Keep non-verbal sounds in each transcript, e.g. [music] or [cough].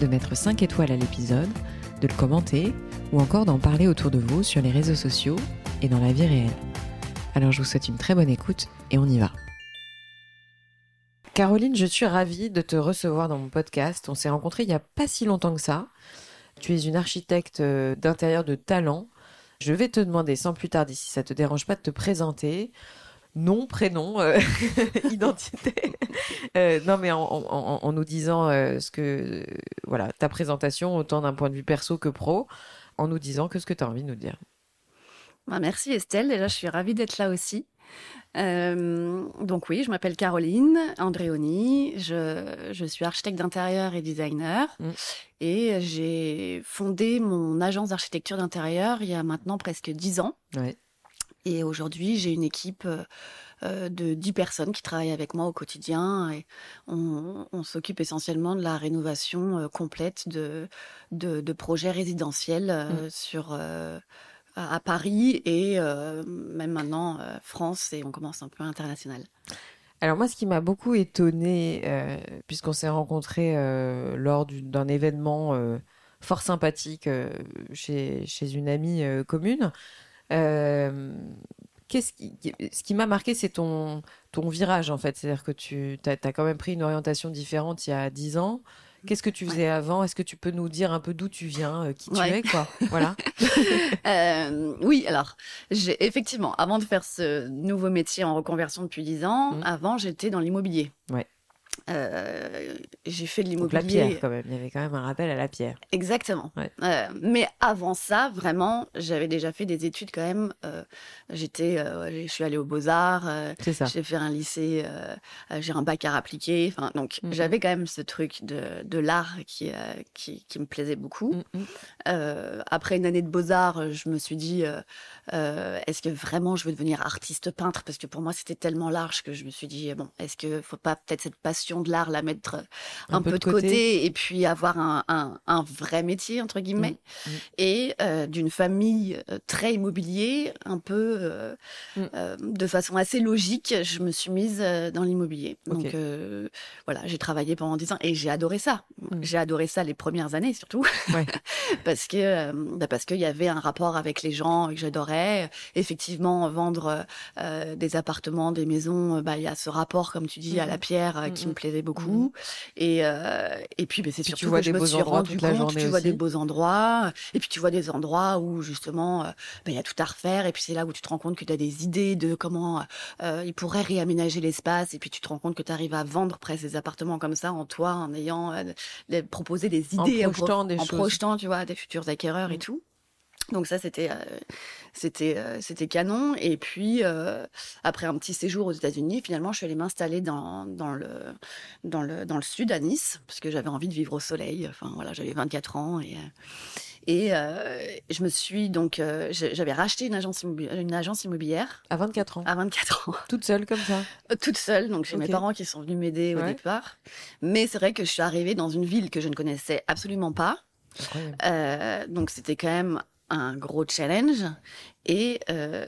de mettre 5 étoiles à l'épisode, de le commenter ou encore d'en parler autour de vous sur les réseaux sociaux et dans la vie réelle. Alors je vous souhaite une très bonne écoute et on y va. Caroline, je suis ravie de te recevoir dans mon podcast. On s'est rencontrés il n'y a pas si longtemps que ça. Tu es une architecte euh, d'intérieur de talent. Je vais te demander sans plus tarder si ça te dérange pas de te présenter. Nom, prénom, euh, [laughs] identité. Euh, non, mais en, nous disant ce que, voilà, ta présentation, autant d'un point de vue perso que pro, en nous disant que ce que tu as envie de nous dire. Bah, merci Estelle, déjà je suis ravie d'être là aussi. Euh, donc oui, je m'appelle Caroline Andréoni, je, je suis architecte d'intérieur et designer mm. et j'ai fondé mon agence d'architecture d'intérieur il y a maintenant presque dix ans. Et aujourd'hui, j'ai une équipe euh, de dix personnes qui travaillent avec moi au quotidien et on, on s'occupe essentiellement de la rénovation euh, complète de, de, de, projets résidentiels mm. sur à Paris et euh, même maintenant euh, France et on commence un peu international. Alors moi, ce qui m'a beaucoup étonné, euh, puisqu'on s'est rencontrés lors d'un événement fort sympathique chez, chez, une amie commune, qu'est-ce qui, ce qui m'a marqué, c'est ton, ton virage en fait. C'est-à-dire que tu as, as, quand même pris une orientation différente il y a dix ans. Qu'est-ce que tu faisais avant? Est-ce que tu peux nous dire un peu d'où tu viens, euh, qui tu es, quoi? [laughs] Voilà. euh, oui, alors, j'ai effectivement, avant de faire ce nouveau métier en reconversion depuis 10 ans, mmh. avant, j'étais dans l'immobilier. Ouais. Euh, j'ai fait de l'immobilier. La pierre, quand même. Il y avait quand même un rappel à la pierre. Exactement. Euh, mais avant ça, vraiment, j'avais déjà fait des études quand même. Euh, j'étais, je suis allée aux Beaux Arts. C'est ça. J'ai fait un lycée. j'ai un bac à appliqué. Enfin, donc mhm. j'avais quand même ce truc de, de l'art qui, qui, qui me plaisait beaucoup. Mhm. après une année de Beaux Arts, je me suis dit, est-ce que vraiment je veux devenir artiste peintre? Parce que pour moi, c'était tellement large que je me suis dit, bon, est-ce que faut pas peut-être cette passion de l'art, la mettre euh, un, peu, de côté. et puis avoir un, un, vrai métier, entre guillemets. Mmh, mmh. Et euh, d'une famille euh, très immobilier, un peu mmh. de façon assez logique, je me suis mise dans l'immobilier. Donc voilà, j'ai travaillé pendant 10 ans et j'ai adoré ça. J'ai adoré ça les premières années surtout. [laughs] parce que bah parce qu'il y avait un rapport avec les gens que j'adorais. Effectivement, vendre des appartements, des maisons, bah il y a ce rapport, comme tu dis, à la pierre qui me plaisait beaucoup. Mmh. Et, euh, et puis, ben, c'est surtout tu vois que je me suis rendu compte, tu vois des beaux endroits, et puis tu vois des endroits où justement, euh, ben, il y a tout à refaire, et puis c'est là où tu te rends compte que tu as des idées de comment euh, ils pourraient réaménager l'espace, et puis tu te rends compte que tu arrives à vendre presque des appartements comme ça en toi, en ayant euh, proposé des idées, en projetant, des en choses. projetant, tu vois, des futurs acquéreurs et mmh. tout. Donc ça, c'était euh, c'était euh, c'était canon. Et puis euh, après un petit séjour aux États-Unis, finalement, je suis allée m'installer dans, dans le dans le dans le sud à Nice parce que j'avais envie de vivre au soleil. Enfin voilà, j'avais 24 ans et et je me suis donc j'avais racheté une agence une agence immobilière à 24 ans. À 24 ans. [laughs] Toute seule comme ça. Toute seule, donc j'ai mes parents qui sont venus m'aider au départ. Mais c'est vrai que je suis arrivée dans une ville que je ne connaissais absolument pas. Euh, donc c'était quand même un gros challenge. Et, euh,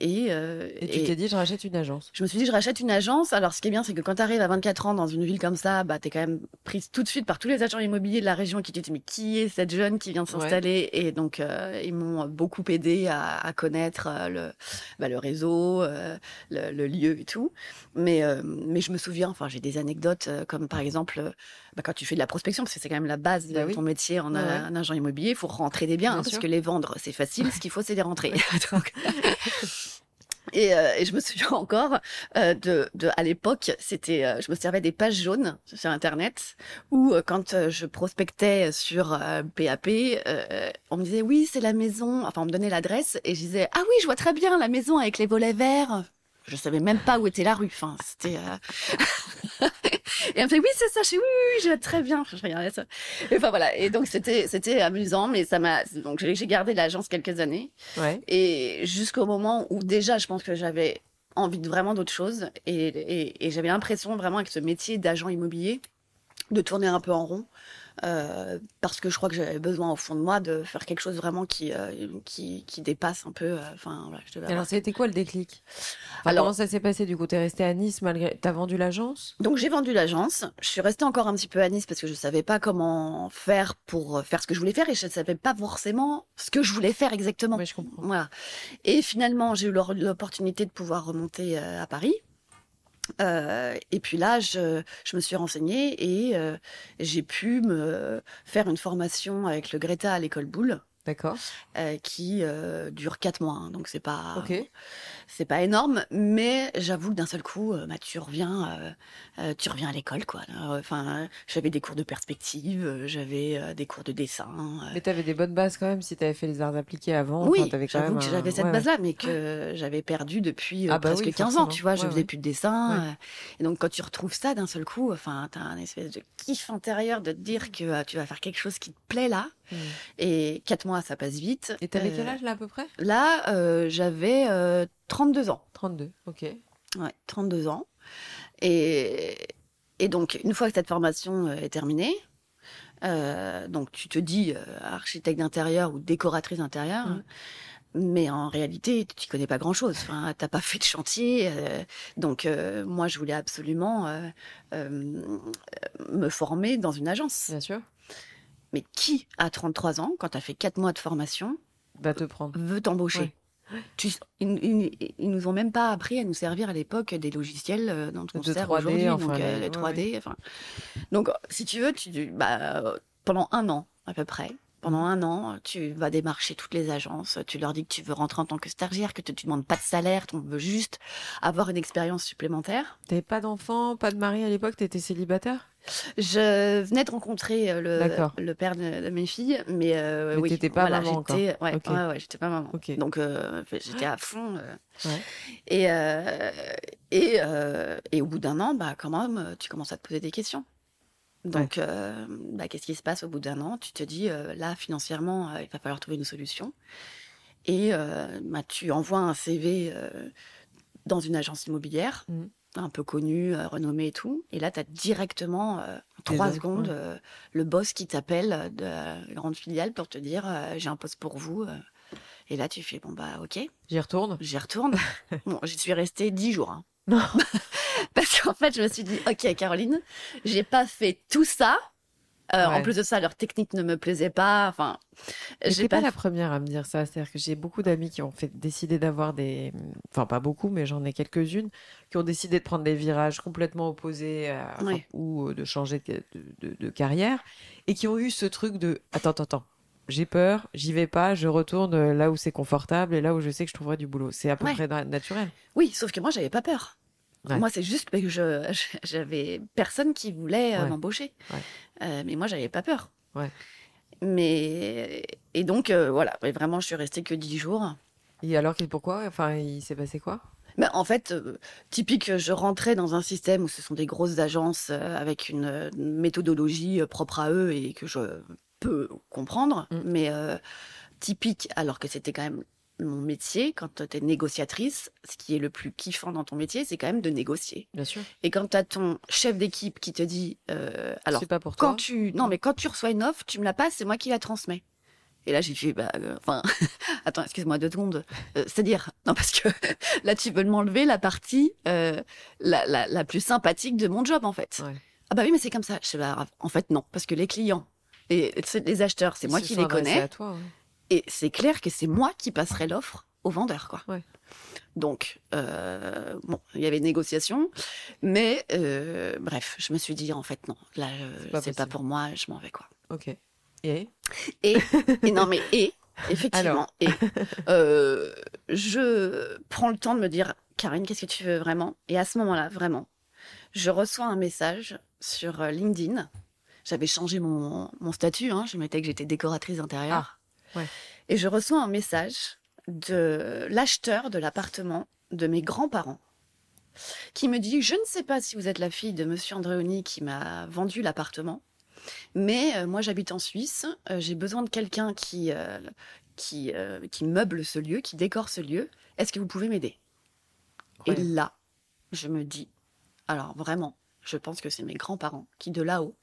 et, euh, et tu t'es dit, je rachète une agence. Je me suis dit, je rachète une agence. Alors, ce qui est bien, c'est que quand tu arrives à 24 ans dans une ville comme ça, bah, tu es quand même prise tout de suite par tous les agents immobiliers de la région qui te disent, mais qui est cette jeune qui vient de s'installer? Et donc, euh, ils m'ont beaucoup aidé à, à connaître le, bah, le réseau, le, le, lieu et tout. Mais, mais je me souviens, enfin, j'ai des anecdotes comme par exemple, bah, quand tu fais de la prospection, parce que c'est quand même la base de bah ton métier en, agent immobilier, il faut rentrer des biens, hein, parce que les vendre, c'est facile. Ce qu'il faut, c'est les rentrer. [laughs] [laughs] Et, euh, et, je me souviens encore euh, de, de, à l'époque, c'était, euh, je me servais des pages jaunes sur Internet où quand je prospectais sur PAP, on me disait oui c'est la maison, enfin on me donnait l'adresse et je disais ah oui je vois très bien la maison avec les volets verts. Je savais même pas où était la rue. Enfin, c'était. Euh, [laughs] et elle me fait oui, c'est ça. Je suis oui, oui, je vais très bien. Je regardais ça. Et enfin voilà. Et donc c'était c'était amusant, mais ça m'a. Donc j'ai gardé l'agence quelques années. Ouais. Et jusqu'au moment où déjà, je pense que j'avais envie de vraiment d'autre chose. Et, et, et j'avais l'impression vraiment avec ce métier d'agent immobilier de tourner un peu en rond. Euh, parce que je crois que j'avais besoin au fond de moi de faire quelque chose vraiment qui euh, qui, qui, dépasse un peu. Euh, enfin, voilà, je Alors, c'était quoi le déclic? Alors, comment ça s'est passé du coup? T'es resté à Nice malgré T'as vendu l'agence? Donc j'ai vendu l'agence. Je suis restée encore un petit peu à Nice parce que je savais pas comment faire pour faire ce que je voulais faire et je ne savais pas forcément ce que je voulais faire exactement. Oui, je comprends. Voilà. Et finalement, j'ai eu l'opportunité de pouvoir remonter à Paris. Euh, et puis là, je, me suis renseignée et euh, j'ai pu me faire une formation avec le Greta à l'école Boulle. D'accord. Euh, qui euh, dure quatre mois. Hein, donc c'est pas c'est pas énorme, mais j'avoue que d'un seul coup, euh, bah, tu reviens tu reviens à l'école quoi. Enfin, j'avais des cours de perspective, j'avais des cours de dessin. Mais tu avais des bonnes bases quand même si tu avais fait les arts appliqués avant. Oui, j'avoue que j'avais cette base là, mais [gasps] que j'avais perdu depuis ah bah presque 15 ans. Tu vois, je faisais plus de dessin. et donc quand tu retrouves ça d'un seul coup, enfin, t'as un espèce de kiff intérieur de te dire que tu vas faire quelque chose qui te plaît là. Hmm. Et quatre mois, ça passe vite. Et t'avais quel euh, âge là à peu près? Là, euh, j'avais 32 euh, ans. 32, ok. Ouais, 32 ans. Et, et donc, une fois que cette formation est terminée, donc tu te dis architecte d'intérieur ou décoratrice d'intérieur, hmm. mais en réalité, tu connais pas grand-chose. Enfin, t'as pas fait de chantier, donc moi, je voulais absolument me former dans une agence. Bien sûr. Mais qui, à 33 ans, quand tu as fait 4 mois de formation, va te prendre veut t'embaucher ils, ils, nous ont même pas appris à nous servir à l'époque des logiciels euh, dont on sert aujourd'hui, donc les 3D. Enfin. Donc, si tu veux, tu, bah, pendant un an à peu près, pendant un an, tu vas démarcher toutes les agences, tu leur dis que tu veux rentrer en tant que stagiaire, que tu ne demandes pas de salaire, tu veux juste avoir une expérience supplémentaire. T'avais pas d'enfant, pas de mari à l'époque, tu étais célibataire? Je venais de rencontrer euh, le, le père de, mes filles, mais, euh, mais oui, t'étais pas maman encore. Ouais, ouais, j'étais pas maman. Donc euh, j'étais à fond. Et et et au bout d'un an, bah quand même, tu commences à te poser des questions. Donc, euh, bah, qu'est-ce qui se passe au bout d'un an? Tu te dis, euh, là, financièrement, euh, il va falloir trouver une solution. Et bah, tu envoies un CV dans une agence immobilière, mmh. Un peu connue, renommée et tout. Et là, tu as directement, en trois secondes, le boss qui t'appelle de la grande filiale pour te dire, j'ai un poste pour vous. Et là, tu fais, bon, bah, ok. J'y retourne J'y retourne. [laughs] bon, j'y suis restée dix jours. Hein. Non. [laughs] Parce qu'en fait, je me suis dit, ok, Caroline, j'ai pas fait tout ça. Euh, en plus de ça, leur technique ne me plaisait pas. Enfin, j'ai pas... pas la première à me dire ça. C'est-à-dire que j'ai beaucoup d'amis qui ont fait décider d'avoir des, enfin pas beaucoup, mais j'en ai quelques-unes qui ont décidé de prendre des virages complètement opposés ou euh, de changer de, de, carrière et qui ont eu ce truc de attends, attends, attends. J'ai peur, j'y vais pas, je retourne là où c'est confortable et là où je sais que je trouverai du boulot. C'est à peu près naturel. Oui, sauf que moi, j'avais pas peur. Moi, c'est juste que je [laughs] j'avais personne qui voulait euh, m'embaucher. Euh, mais moi, j'avais pas peur. Mais et donc euh, voilà, vraiment, je suis restée que dix jours. Et alors, pourquoi? Enfin, il s'est passé quoi? Ben, en fait, typique, je rentrais dans un système où ce sont des grosses agences avec une méthodologie propre à eux et que je peux comprendre, mm. mais typique, alors que c'était quand même mon métier, quand tu es négociatrice, ce qui est le plus kiffant dans ton métier, c'est quand même de négocier. Bien sûr. Et quand tu as ton chef d'équipe qui te dit, euh, alors, pas pour quand tu, non, mais quand tu reçois une offre, tu me la passes, c'est moi qui la transmets. Et là, j'ai fait, bah, euh, enfin, [laughs] attends, excuse-moi deux secondes. Euh, c'est-à-dire, [laughs] non, parce que [laughs] là, tu veux m'enlever la partie euh, la, la, la, plus sympathique de mon job, en fait. Ah bah oui, mais c'est comme ça. Je sais, bah, en fait, non, parce que les clients et les acheteurs, c'est moi qui les connais. À toi, et c'est clair que c'est moi qui passerai l'offre au vendeur, quoi. Donc, euh, bon, il y avait négociation, mais euh, bref, je me suis dit en fait non, là, c'est pas, pour moi, je m'en vais, quoi. Ok. Et? Et, [laughs] et non mais et effectivement et euh, je prends le temps de me dire Karine, qu'est-ce que tu veux vraiment? Et à ce moment-là, vraiment, je reçois un message sur LinkedIn. J'avais changé mon, mon statut, hein, je mettais que j'étais décoratrice Et je reçois un message de l'acheteur de l'appartement de mes grands-parents qui me dit Je ne sais pas si vous êtes la fille de monsieur Andréoni qui m'a vendu l'appartement, mais euh, moi j'habite en Suisse, euh, j'ai besoin de quelqu'un qui, qui, qui meuble ce lieu, qui décore ce lieu. Est-ce que vous pouvez m'aider? Et là, je me dis Alors vraiment, je pense que c'est mes grands-parents qui, de là-haut,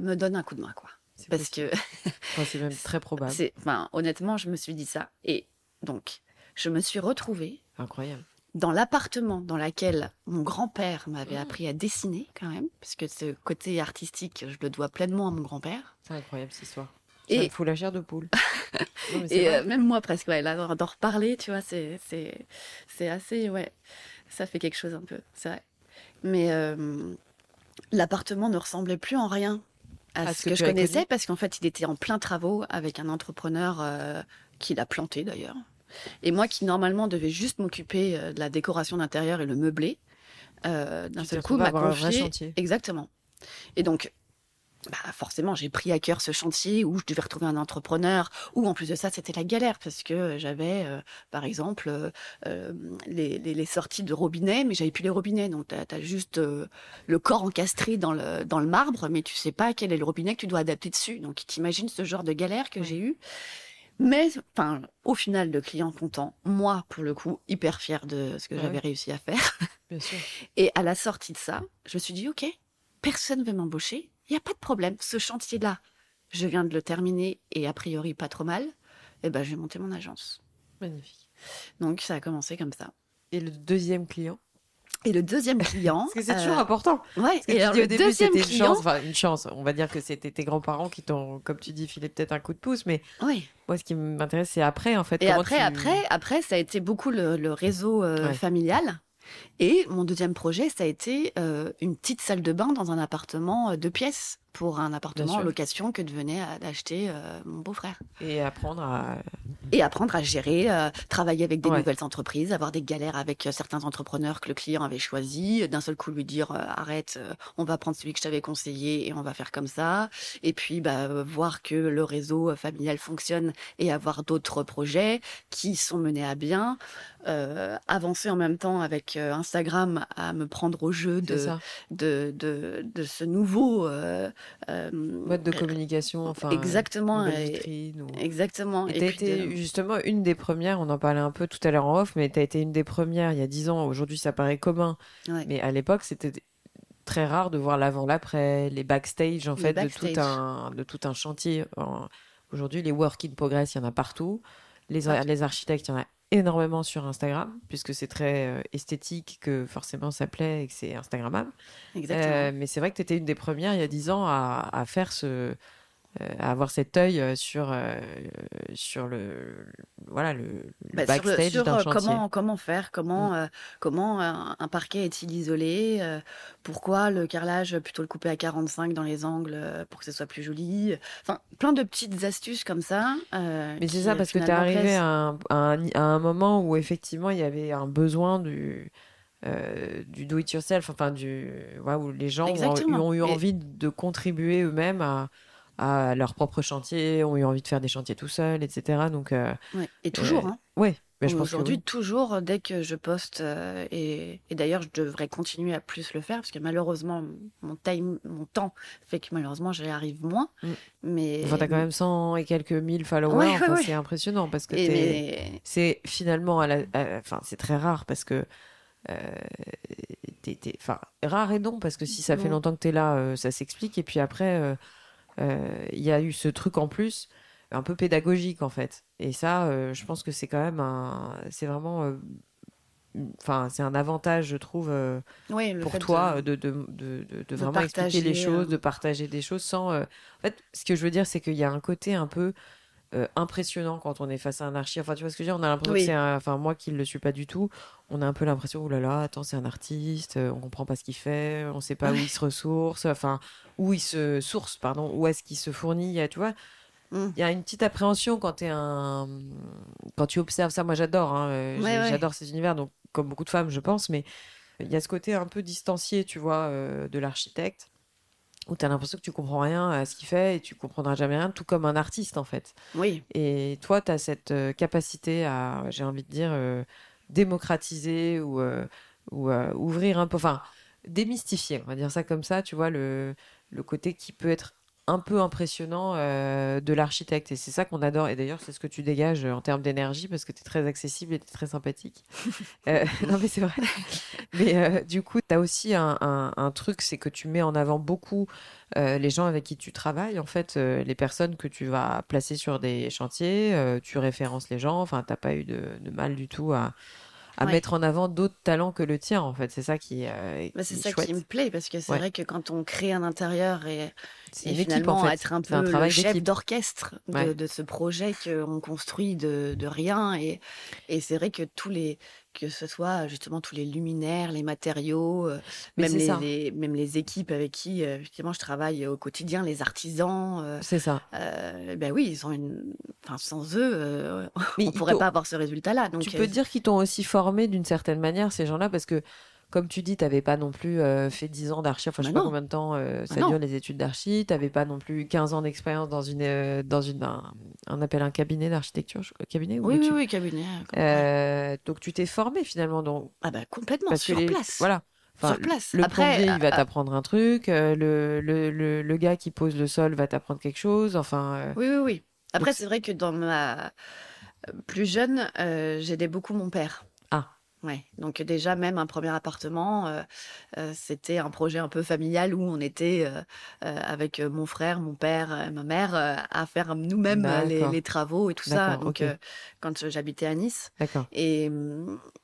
me donnent un coup de main, quoi. Parce que. [laughs] c'est même très probable. Enfin, honnêtement, je me suis dit ça. Et donc, je me suis retrouvée. Incroyable. Dans l'appartement dans lequel mon grand-père m'avait mmh. appris à dessiner, quand même, puisque ce côté artistique, je le dois pleinement à mon grand-père. C'est incroyable cette histoire. Ça et... me la chair de poule. [laughs] et euh, même moi, presque, ouais, là, d'en reparler, tu vois, c'est, c'est, assez, ouais, ça fait quelque chose un peu, c'est vrai. Mais euh, l'appartement ne ressemblait plus en rien à, ce, que, je connaissais parce qu'en fait, il était en plein travaux avec un entrepreneur euh, qui l'a planté d'ailleurs. Et moi qui normalement devais juste m'occuper euh, de la décoration d'intérieur et le meubler, euh, d'un seul coup m'a confié exactement. Et donc bah, forcément, j'ai pris à cœur ce chantier où je devais retrouver un entrepreneur, où en plus de ça, c'était la galère parce que j'avais, euh, par exemple, euh, euh, les, les, sorties de robinet, mais j'avais plus les robinets. Donc, tu as, juste le corps encastré dans le, dans le marbre, mais tu sais pas quel est le robinet que tu dois adapter dessus. Donc, t'imagines ce genre de galère que j'ai eu. Mais, enfin, au final, le client content, moi, pour le coup, hyper fier de ce que j'avais réussi à faire. Bien sûr. Et à la sortie de ça, je me suis dit, OK, personne ne veut m'embaucher il n'y a pas de problème. Ce chantier-là, je viens de le terminer et a priori pas trop mal. Et eh ben, j'ai monté mon agence. Magnifique. Donc, ça a commencé comme ça. Et le deuxième client? Et le deuxième client. Parce que c'est toujours euh, important. Ouais, et alors, au début, c'était une chance. Enfin, une chance. On va dire que c'était tes grands-parents qui t'ont, comme tu dis, filé peut-être un coup de pouce. Mais oui. moi, ce qui m'intéresse, c'est après, en fait. Et après, après, après, ça a été beaucoup le, réseau euh, familial. Et mon deuxième projet, ça a été euh, une petite salle de bain dans un appartement euh, de pièces pour un appartement en location que devenait d'acheter euh, mon beau-frère. Et apprendre à... Et apprendre à gérer, euh, travailler avec des nouvelles entreprises, avoir des galères avec euh, certains entrepreneurs que le client avait choisi, d'un seul coup lui dire arrête, on va prendre celui que je t'avais conseillé et on va faire comme ça. Et puis bah, voir que le réseau familial fonctionne et avoir d'autres projets qui sont menés à bien. avancer en même temps avec Instagram à me prendre au jeu de, de, de, de, ce nouveau mode de communication, enfin exactement, exactement. Et tu as été justement une des premières. On en parlait un peu tout à l'heure en off, mais tu as été une des premières il y a dix ans. Aujourd'hui, ça paraît commun, mais à l'époque, c'était très rare de voir l'avant, l'après, les backstage en fait de tout un de tout un chantier. Aujourd'hui, les work in progress, il y en a partout. Les, les architectes, il y en a énormément sur Instagram, puisque c'est très euh, esthétique, que forcément ça plaît et que c'est Instagrammable. Euh, mais c'est vrai que tu étais une des premières il y a 10 ans à, à faire ce, euh, avoir cet œil euh, sur euh, sur le voilà le, bah, backstage sur, sur comment comment faire comment mm. comment un, parquet est-il isolé pourquoi le carrelage plutôt le couper à 45 dans les angles pour que ce soit plus joli enfin plein de petites astuces comme ça mais c'est ça parce que tu es arrivé à un, à, un, moment où effectivement il y avait un besoin du du do it yourself enfin du ouais, où les gens ont, ont, eu envie de contribuer eux-mêmes à à leur propre chantier, ont eu envie de faire des chantiers tout seuls, etc. Donc, euh, et toujours. Euh, hein. Oui. Mais je Aujourd'hui, toujours, dès que je poste, euh, et, et d'ailleurs, je devrais continuer à plus le faire, parce que malheureusement, mon, time, mon temps fait que malheureusement, j'y arrive moins. Mm. Mais... Enfin, t'as quand même 100 et quelques mille followers, c'est impressionnant, parce que c'est finalement, à la... enfin, c'est très rare, parce que euh, enfin, rare et non, parce que si ça fait longtemps que tu es là, ça s'explique, et puis après euh, il y a eu ce truc en plus un peu pédagogique en fait. Et ça, euh, je pense que c'est quand même un, c'est vraiment, euh, enfin, c'est un avantage, je trouve, pour toi de, de, de, de, vraiment expliquer les choses, de partager des choses sans. En fait, ce que je veux dire, c'est qu'il y a un côté un peu impressionnant quand on est face à un archi. Enfin, tu vois ce que je veux dire On a l'impression que c'est Enfin, moi qui ne le suis pas du tout, on a un peu l'impression, oh là là, attends, c'est un artiste, on comprend pas ce qu'il fait, on sait pas où il se ressource. Enfin, où il se source, pardon, où est-ce qu'il se fournit, tu vois. Mm. Il y a une petite appréhension quand, es un... quand tu observes ça. Moi, j'adore. Hein, euh, j'adore ces univers, donc, comme beaucoup de femmes, je pense. Mais il y a ce côté un peu distancié, tu vois, euh, de l'architecte, où tu as l'impression que tu comprends rien à ce qu'il fait et tu comprendras jamais rien, tout comme un artiste, en fait. Oui. Et toi, tu as cette euh, capacité à, j'ai envie de dire, démocratiser ou ou ouvrir un peu, enfin, démystifier, on va dire ça comme ça, tu vois, le, le côté qui peut être un peu impressionnant euh, de l'architecte. Et c'est ça qu'on adore. Et d'ailleurs, c'est ce que tu dégages en termes d'énergie parce que tu es très accessible et tu es très sympathique. [laughs] Euh, [laughs] non, mais c'est vrai. Mais euh, du coup, tu as aussi un, un, truc, c'est que tu mets en avant beaucoup les gens avec qui tu travailles, en fait, les personnes que tu vas placer sur des chantiers, tu références les gens. Enfin, tu pas eu de, de, mal du tout à à mettre en avant d'autres talents que le tien, en fait. C'est ça qui, euh, bah, c'est ça qui me plaît, parce que c'est vrai que quand on crée un intérieur et, et finalement équipe, en fait. être un peu un le chef d'orchestre de, de, ce projet qu'on construit de, de rien, et, et c'est vrai que tous les que ce soit justement tous les luminaires, les matériaux, euh, même les, même les équipes avec qui euh, effectivement je travaille au quotidien, les artisans. Euh, c'est ça. ben oui, ils ont une. Enfin, sans eux, [laughs] on ne pourrait pas avoir ce résultat-là. Donc, tu peux dire qu'ils t'ont aussi formé d'une certaine manière ces gens-là parce que comme tu dis, tu n'avais pas non plus euh, fait 10 ans d'archi, enfin je sais bah pas combien de temps euh, ça bah dure les études d'archi, tu n'avais pas non plus 15 ans d'expérience dans une euh, dans une un, on appelle un cabinet d'architecture, cabinet Oui oui, oui cabinet. donc tu t'es formé finalement donc Ah bah complètement sur place. Voilà. sur place. Le Après, il va t'apprendre un truc, le, le, le, gars qui pose le sol va t'apprendre quelque chose, enfin. Oui oui oui. Après c'est vrai que dans ma plus jeune, j'aidais beaucoup mon père. Ouais, donc déjà même un premier appartement, euh, euh, c'était un projet un peu familial où on était euh, avec mon frère, mon père, ma mère à faire nous-mêmes les, travaux et tout ça. Donc quand j'habitais à Nice. D'accord. Et,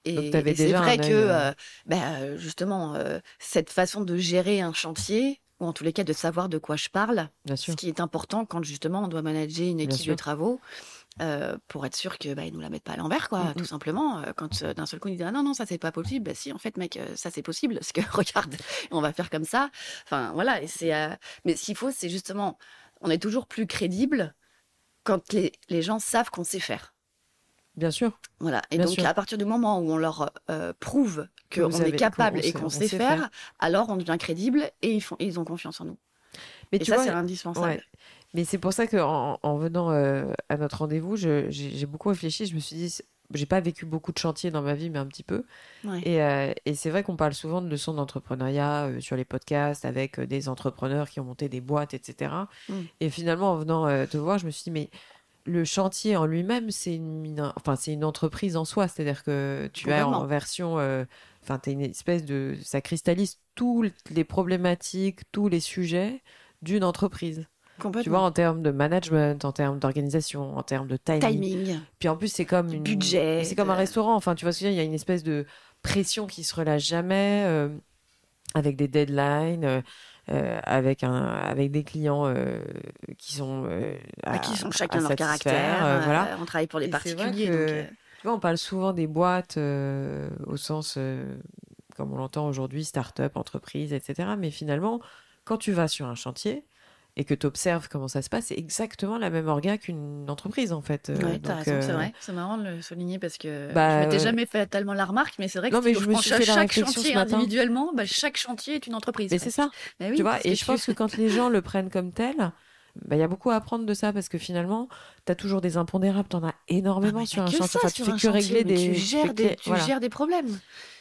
et, c'est vrai que ben, justement cette façon de gérer un chantier ou en tous les cas de savoir de quoi je parle, ce qui est important quand justement on doit manager une équipe de travaux. Euh, pour être sûr que bah, ils nous la mettent pas à l'envers, quoi, mmh, tout mmh. simplement. Euh, quand euh, d'un seul coup ils disent ah non non ça c'est pas possible, bah si en fait mec ça c'est possible parce que [laughs] regarde on va faire comme ça. Enfin voilà et c'est mais ce qu'il faut c'est justement on est toujours plus crédible quand les, les gens savent qu'on sait faire. Bien sûr. Voilà. Et donc, à partir du moment où on leur prouve qu'on est capable et qu'on sait, faire, alors on devient crédible et ils, font, ils ont confiance en nous. Mais et tu ça, c'est indispensable. Mais c'est pour ça qu'en en, venant euh, à notre rendez-vous, j'ai beaucoup réfléchi. Je me suis dit, j'ai pas vécu beaucoup de chantiers dans ma vie, mais un petit peu. Et, euh, et c'est vrai qu'on parle souvent de leçons d'entrepreneuriat euh, sur les podcasts avec des entrepreneurs qui ont monté des boîtes, etc. Mm. Et finalement, en venant te voir, je me suis dit, mais le chantier en lui-même, c'est une, enfin, c'est une entreprise en soi. C'est-à-dire que tu as en version. Enfin, tu une espèce de. Ça cristallise toutes les problématiques, tous les sujets d'une entreprise. Tu vois, en termes de management, en termes d'organisation, en termes de timing. Puis en plus, c'est comme une... budget. C'est comme un restaurant. Enfin, tu vois ce que il y a une espèce de pression qui se relâche jamais, euh, avec des deadlines. Euh, euh, avec un avec des clients qui sont bah, qui sont chacun leur caractère voilà on travaille pour les particuliers tu vois on parle souvent des boîtes au sens comme on l'entend aujourd'hui start-up entreprise etc mais finalement quand tu vas sur un chantier et que tu observes comment ça se passe, c'est exactement la même orga qu'une entreprise en fait. Euh, oui, t'as raison, c'est euh, vrai. C'est marrant de le souligner parce que bah, je m'étais jamais fait tellement la remarque, mais c'est vrai que non, mais je me suis fait chaque chantier individuellement, bah, chaque chantier est une entreprise. Mais c'est ça. Bah oui, tu vois, et je pense que quand les gens le prennent comme tel, bah, il y a beaucoup à apprendre de ça parce que finalement, tu as toujours des impondérables, tu en as énormément ah, sur un chantier. tu fais que régler des. Tu gères, des, tu gères des problèmes.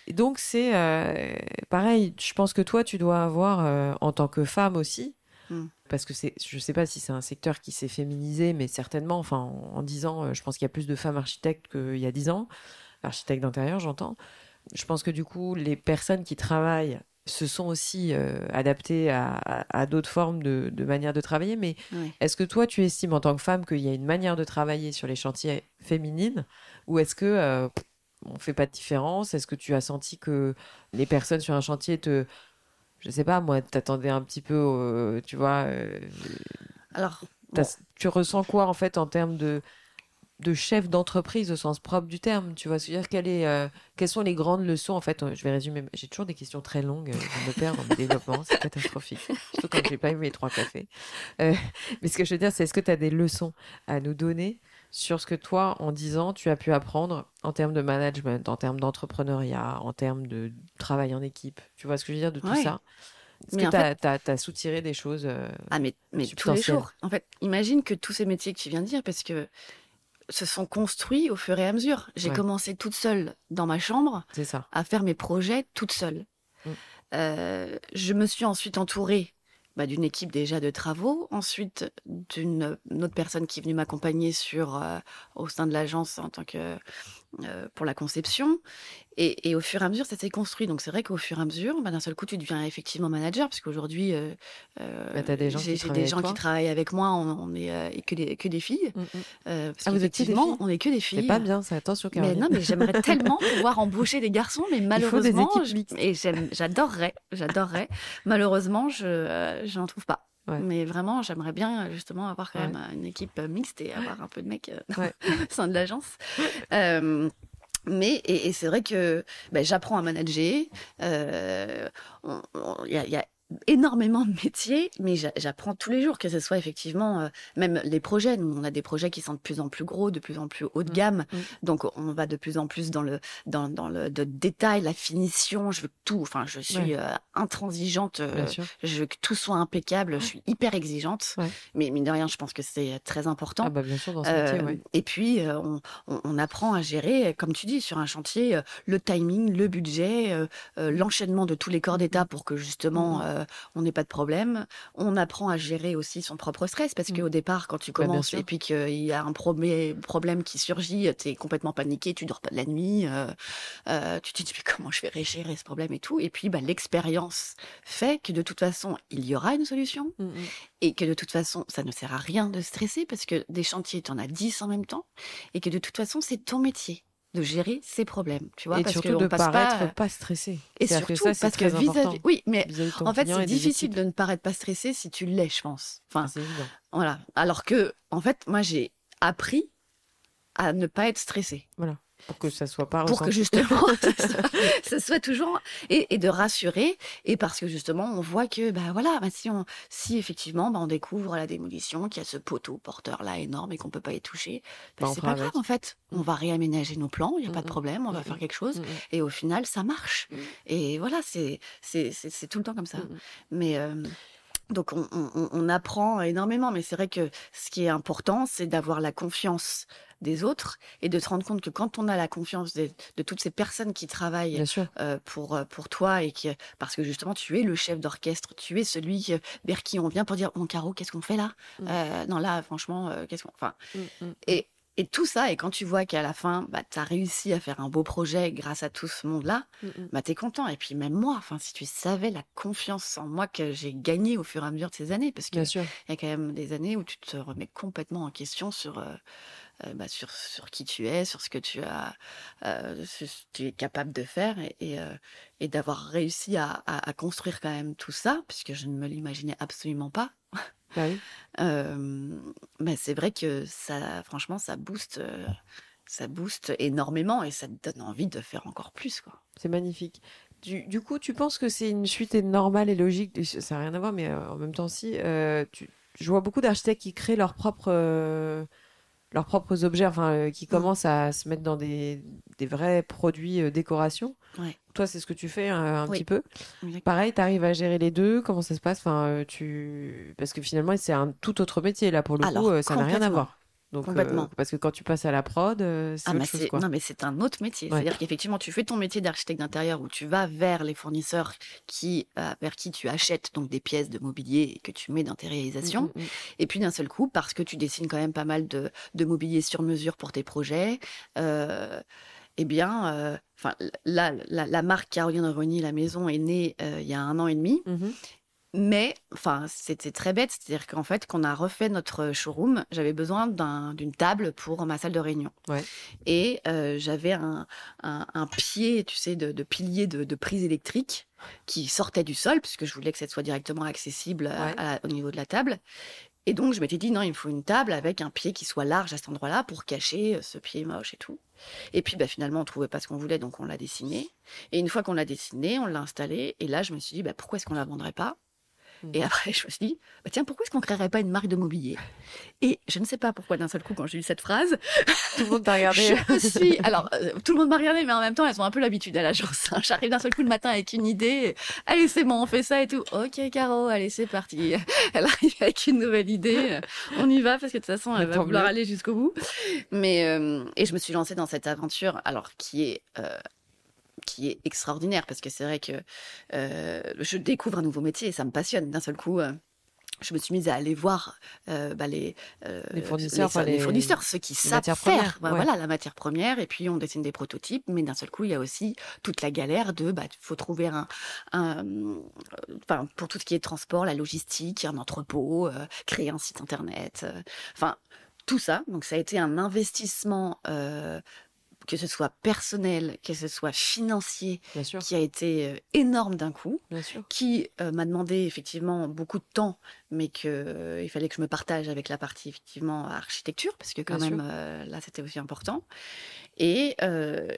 Et donc, c'est euh, pareil, je pense que toi, tu dois avoir, en tant que femme aussi, hmm parce que c'est, je ne sais pas si c'est un secteur qui s'est féminisé, mais certainement, enfin, en, dix ans, euh, je pense qu'il y a plus de femmes architectes qu'il y a dix ans, architectes d'intérieur, j'entends. Je pense que du coup, les personnes qui travaillent se sont aussi euh, adaptées à, d'autres formes de, de, manière de travailler. Mais est-ce que toi, tu estimes en tant que femme qu'il y a une manière de travailler sur les chantiers féminines ou est-ce que euh, on fait pas de différence? Est-ce que tu as senti que les personnes sur un chantier te je sais pas, moi, t'attendais un petit peu, tu vois. Euh, Alors, tu ressens quoi en fait en termes de de chef d'entreprise au sens propre du terme, tu vois, c'est-à-dire quelle est, euh, quelles sont les grandes leçons en fait. Je vais résumer. J'ai toujours des questions très longues. Je me perds dans mes développements, c'est catastrophique. [laughs] Surtout quand j'ai pas eu mes trois cafés. Euh, mais ce que je veux dire, c'est est-ce que tu as des leçons à nous donner sur ce que toi, en 10 ans, tu as pu apprendre en termes de management, en termes d'entrepreneuriat, en termes de travail en équipe. Tu vois ce que je veux dire de tout ça? Est-ce que tu as, soutiré des choses euh, Ah, mais, mais tous les jours. En fait, imagine que tous ces métiers que tu viens de dire, parce que se sont construits au fur et à mesure. J'ai commencé toute seule dans ma chambre ça. à faire mes projets toute seule. Mm. Euh, je me suis ensuite entourée bah, d'une équipe déjà de travaux, ensuite d'une autre personne qui est venue m'accompagner sur euh, au sein de l'agence en tant que euh, pour la conception. Et, au fur et à mesure, ça s'est construit. Donc c'est vrai qu'au fur et à mesure, bah, d'un seul coup, tu deviens effectivement manager, parce qu'aujourd'hui, euh, euh bah, des gens, j'ai, des gens qui travaillent avec moi, on, est euh, que, des, que des filles. Mm, mm. Euh, ah, effectivement, on est que des filles. C'est pas bien, ça, attention Mais non, mais j'aimerais [laughs] tellement pouvoir embaucher des garçons, mais malheureusement, et j'adorerais, j'adorerais. Malheureusement, je, je n'en trouve pas. Mais vraiment, j'aimerais bien justement avoir quand même une équipe mixte et avoir un peu de mecs [laughs] au sein de l'agence. Mais et, c'est vrai que ben, j'apprends à manager. Euh, il y, a, y, a, énormément de métiers, mais j'apprends tous les jours, que ce soit effectivement, euh, même les projets. Nous, on a des projets qui sont de plus en plus gros, de plus en plus haut de mmh, gamme. Mmh. Donc, on va de plus en plus dans le, dans, dans le de détail, la finition. Je veux tout. Enfin, je suis euh, intransigeante. Euh, je veux que tout soit impeccable. Je suis hyper exigeante. Mais mine de rien, je pense que c'est très important. Ah bah bien sûr, dans ce métier, Et puis, on, on, on, apprend à gérer, comme tu dis, sur un chantier, le timing, le budget, l'enchaînement de tous les corps d'état pour que justement mmh, euh, on n'est pas de problème. On apprend à gérer aussi son propre stress parce qu'au mm. départ, quand tu bah, commences et puis qu'il y a un problème qui surgit, tu es complètement paniqué, tu dors pas de la nuit, euh, euh, tu te dis mais comment je vais gérer ce problème et tout. Et puis bah, l'expérience fait que de toute façon, il y aura une solution mm, mm. et que de toute façon, ça ne sert à rien de stresser parce que des chantiers, tu en as 10 en même temps et que de toute façon, c'est ton métier de gérer ses problèmes, tu vois, et surtout de passe paraître pas, stressé. Et surtout ça, parce que vis-à-vis, oui, mais en fait, c'est difficile de ne paraître pas stressé si tu l'es, je pense. Enfin, ah, voilà. Alors que, en fait, moi, j'ai appris à ne pas être stressé. Voilà. Pour que ça soit pas Pour que justement, [laughs] [laughs] ça, soit toujours. Et, de rassurer. Et parce que justement, on voit que, bah voilà, bah, si, on, si effectivement, bah, on découvre la démolition, qu'il y a ce poteau porteur-là énorme et qu'on peut pas y toucher, bah, c'est pas grave en fait. On va réaménager nos plans, il n'y a pas de problème, on va faire quelque chose. Et au final, ça marche. Et voilà, c'est tout le temps comme ça. Mais. Euh, donc on, on, on, apprend énormément, mais c'est vrai que ce qui est important, c'est d'avoir la confiance des autres et de te rendre compte que quand on a la confiance de, toutes ces personnes qui travaillent euh, pour euh, pour toi et qui parce que justement tu es le chef d'orchestre, tu es celui vers qui on vient pour dire mon Caro, qu'est-ce qu'on fait là? Mmh. euh, Non là franchement, qu'est-ce qu'on enfin mmh, mmh, et et tout ça, et quand tu vois qu'à la fin, bah, tu as réussi à faire un beau projet grâce à tout ce monde-là, bah, tu es content. Et puis même moi, enfin, si tu savais la confiance en moi que j'ai gagnée au fur et à mesure de ces années, parce qu'il y a quand même des années où tu te remets complètement en question sur, euh, bah, sur, sur qui tu es, sur ce que tu as, euh, tu es capable de faire et, et, euh, et d'avoir réussi à, à, à, construire quand même tout ça, puisque je ne me l'imaginais absolument pas. Bah oui. [laughs] euh, bah c'est vrai que ça, franchement, ça booste, ça booste énormément et ça te donne envie de faire encore plus, quoi. C'est magnifique. Du, du, coup, tu penses que c'est une suite normale et logique Ça n'a rien à voir, mais en même temps, si. tu, je vois beaucoup d'architectes qui créent leur propre leurs propres objets, enfin, euh, qui mm. commencent à se mettre dans des, des vrais produits euh, décoration. Toi, c'est ce que tu fais euh, un petit peu. Pareil, tu arrives à gérer les deux. Comment ça se passe? Enfin, tu... Parce que finalement, c'est un tout autre métier. Là, pour le coup, ça n'a rien à voir. Donc, Complètement. parce que quand tu passes à la prod, c'est ah, autre chose, quoi. Non, mais c'est un autre métier. C'est-à-dire qu'effectivement, tu fais ton métier d'architecte d'intérieur où tu vas vers les fournisseurs qui, vers qui tu achètes donc des pièces de mobilier et que tu mets dans tes réalisations. Mm, mm, mm. Et puis d'un seul coup, parce que tu dessines quand même pas mal de, de mobilier sur mesure pour tes projets, euh, eh bien, enfin, la, la, marque Caroline Rony, la maison, est née il y a un an et demi. Mm-hmm. Mais, enfin, c'était très bête. C'est-à-dire qu'en fait, quand on a refait notre showroom, j'avais besoin d'une table pour ma salle de réunion. Et euh, j'avais un, un, pied, tu sais, de, pilier de, prise électrique qui sortait du sol, puisque je voulais que ça soit directement accessible au niveau de la table. Et donc, je m'étais dit, non, il me faut une table avec un pied qui soit large à cet endroit-là pour cacher euh, ce pied moche et tout. Et puis, bah, finalement, on trouvait pas ce qu'on voulait, donc on l'a dessiné. Et une fois qu'on l'a dessiné, on l'a installé. Et là, je me suis dit, bah, pourquoi est-ce qu'on la vendrait pas? Et après, je me suis dit, bah, tiens, pourquoi est-ce qu'on créerait pas une marque de mobilier? Et je ne sais pas pourquoi, d'un seul coup, quand j'ai lu cette phrase, [laughs] tout le monde t'a regardé. je suis, alors, euh, tout le monde m'a regardé, mais en même temps, elles ont un peu l'habitude à l'agence. Hein. J'arrive d'un seul coup le matin avec une idée. Allez, c'est bon, on fait ça et tout. Ok, Caro, allez, c'est parti. [laughs] Elle arrive avec une nouvelle idée. On y va parce que de toute façon, elle va vouloir aller jusqu'au bout. Mais euh, et je me suis lancée dans cette aventure, alors qui est euh, qui est extraordinaire parce que c'est vrai que euh, je découvre un nouveau métier et ça me passionne d'un seul coup. Euh, je me suis mise à aller voir euh, bah, les, les, fournisseurs, les, fournisseurs, ceux qui savent faire. Bah, voilà la matière première et puis on dessine des prototypes. Mais d'un seul coup, il y a aussi toute la galère de, bah, faut trouver un, un enfin pour tout ce qui est transport, la logistique, un entrepôt, créer un site internet. Enfin tout ça. Donc ça a été un investissement que ce soit personnel, que ce soit financier, qui a été euh, énorme d'un coup, qui euh, m'a demandé effectivement beaucoup de temps, mais qu'il euh, il fallait que je me partage avec la partie effectivement architecture, parce que quand même là c'était aussi important. Et,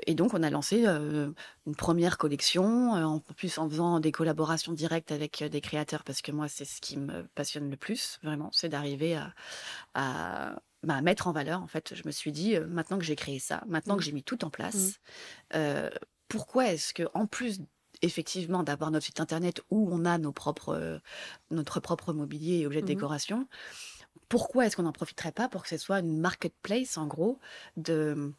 et, donc on a lancé une première collection, en plus en faisant des collaborations directes avec des créateurs, parce que moi c'est ce qui me passionne le plus, vraiment, c'est d'arriver à, à bah, mettre en valeur. En fait, je me suis dit, euh, maintenant que j'ai créé ça, maintenant que mmh. j'ai mis tout en place, mmh. euh, pourquoi est-ce que, en plus effectivement d'avoir notre site internet où on a nos propres, euh, notre propre mobilier et objets de mmh décoration, pourquoi est-ce qu'on n'en profiterait pas pour que ce soit une marketplace, en gros, de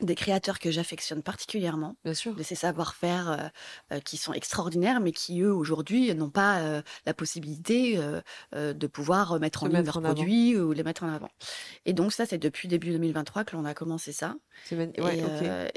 des créateurs que j'affectionne particulièrement, Bien sûr. de ces savoir-faire euh, euh, qui sont extraordinaires, mais qui eux aujourd'hui n'ont pas euh, la possibilité de pouvoir mettre en ligne leurs produits ou les mettre en avant. Et donc ça, c'est depuis début 2023 que l'on a commencé ça.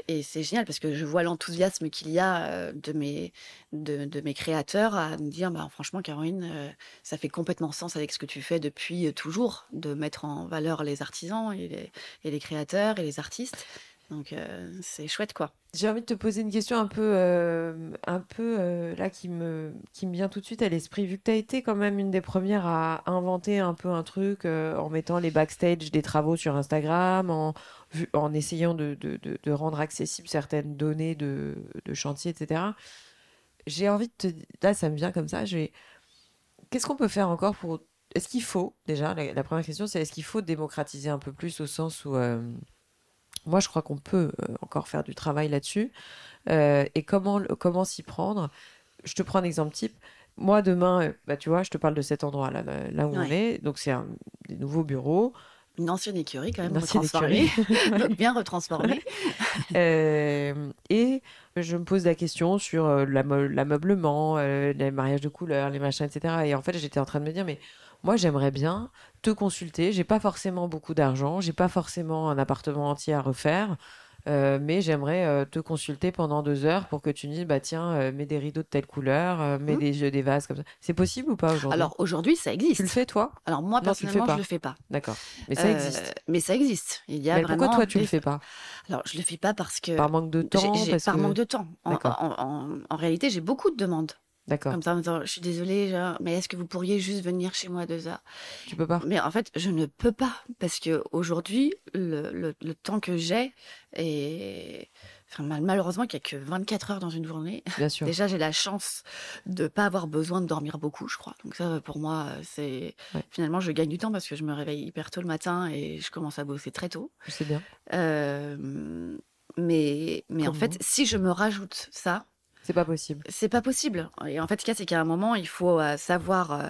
et, c'est génial parce que je vois l'enthousiasme qu'il y a de mes de, de, mes créateurs à me dire, bah, franchement, Caroline, ça fait complètement sens avec ce que tu fais depuis toujours, de mettre en valeur les artisans et les, et les créateurs et les artistes. Donc euh, c'est chouette quoi. J'ai envie de te poser une question un peu, euh, un peu euh, là qui me, qui me vient tout de suite à l'esprit. Vu que tu as été quand même une des premières à inventer un peu un truc en mettant les backstage des travaux sur Instagram, en, en essayant de, de, de, rendre accessibles certaines données de, de chantier, etc. J'ai envie de te. Là, ça me vient comme ça. Qu'est-ce qu'on peut faire encore pour. Est-ce qu'il faut, déjà, la, première question, c'est est-ce qu'il faut démocratiser un peu plus au sens où moi, je crois qu'on peut euh, encore faire du travail là-dessus. Euh, et comment, comment s'y prendre? Je te prends un exemple type. Moi, demain, euh, bah, tu vois, je te parle de cet endroit-là, là où on est. Donc, c'est un des nouveaux bureaux. Une ancienne écurie, quand même, retransformée. Donc, [laughs] bien [laughs] retransformée. et je me pose la question sur l'ameublement, les mariages de couleurs, les machins, etc. Et en fait, j'étais en train de me dire, mais moi j'aimerais bien te consulter. J'ai pas forcément beaucoup d'argent, j'ai pas forcément un appartement entier à refaire. Euh, mais j'aimerais euh, te consulter pendant deux heures pour que tu me dises bah tiens euh, mets des rideaux de telle couleur mets mmh. des jeux des vases comme ça. C'est possible ou pas aujourd'hui? Alors aujourd'hui ça existe. Tu le fais toi? Alors moi personnellement je le fais pas. D'accord. Mais ça existe. mais ça existe. Il y a mais pourquoi toi tu le fais pas? Alors je le fais pas parce que par manque de temps par manque de temps. En réalité j'ai beaucoup de demandes D'accord. Comme ça, je suis désolée, genre, mais est-ce que vous pourriez juste venir chez moi deux heures? Tu peux pas. Mais en fait, je ne peux pas parce que aujourd'hui, le, le, temps que j'ai est Enfin, malheureusement, qu'il n'y a que 24 heures dans une journée. Bien sûr. [laughs] Déjà, j'ai la chance de pas avoir besoin de dormir beaucoup, je crois. Donc ça, pour moi, c'est finalement, je gagne du temps parce que je me réveille hyper tôt le matin et je commence à bosser très tôt. C'est bien. Euh, mais mais en fait, si je me rajoute ça, c'est pas possible. C'est pas possible. Et en fait, ce qu'il y a, c'est qu'à un moment, il faut euh, savoir euh,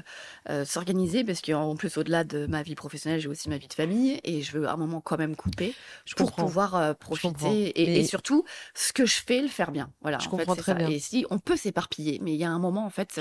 euh, s'organiser parce qu'en plus, au-delà de ma vie professionnelle, j'ai aussi ma vie de famille et je veux à un moment quand même couper je pour pouvoir profiter et, surtout ce que je fais, le faire bien. Voilà. Je comprends très bien. Et si on peut s'éparpiller, mais il y a un moment, en fait,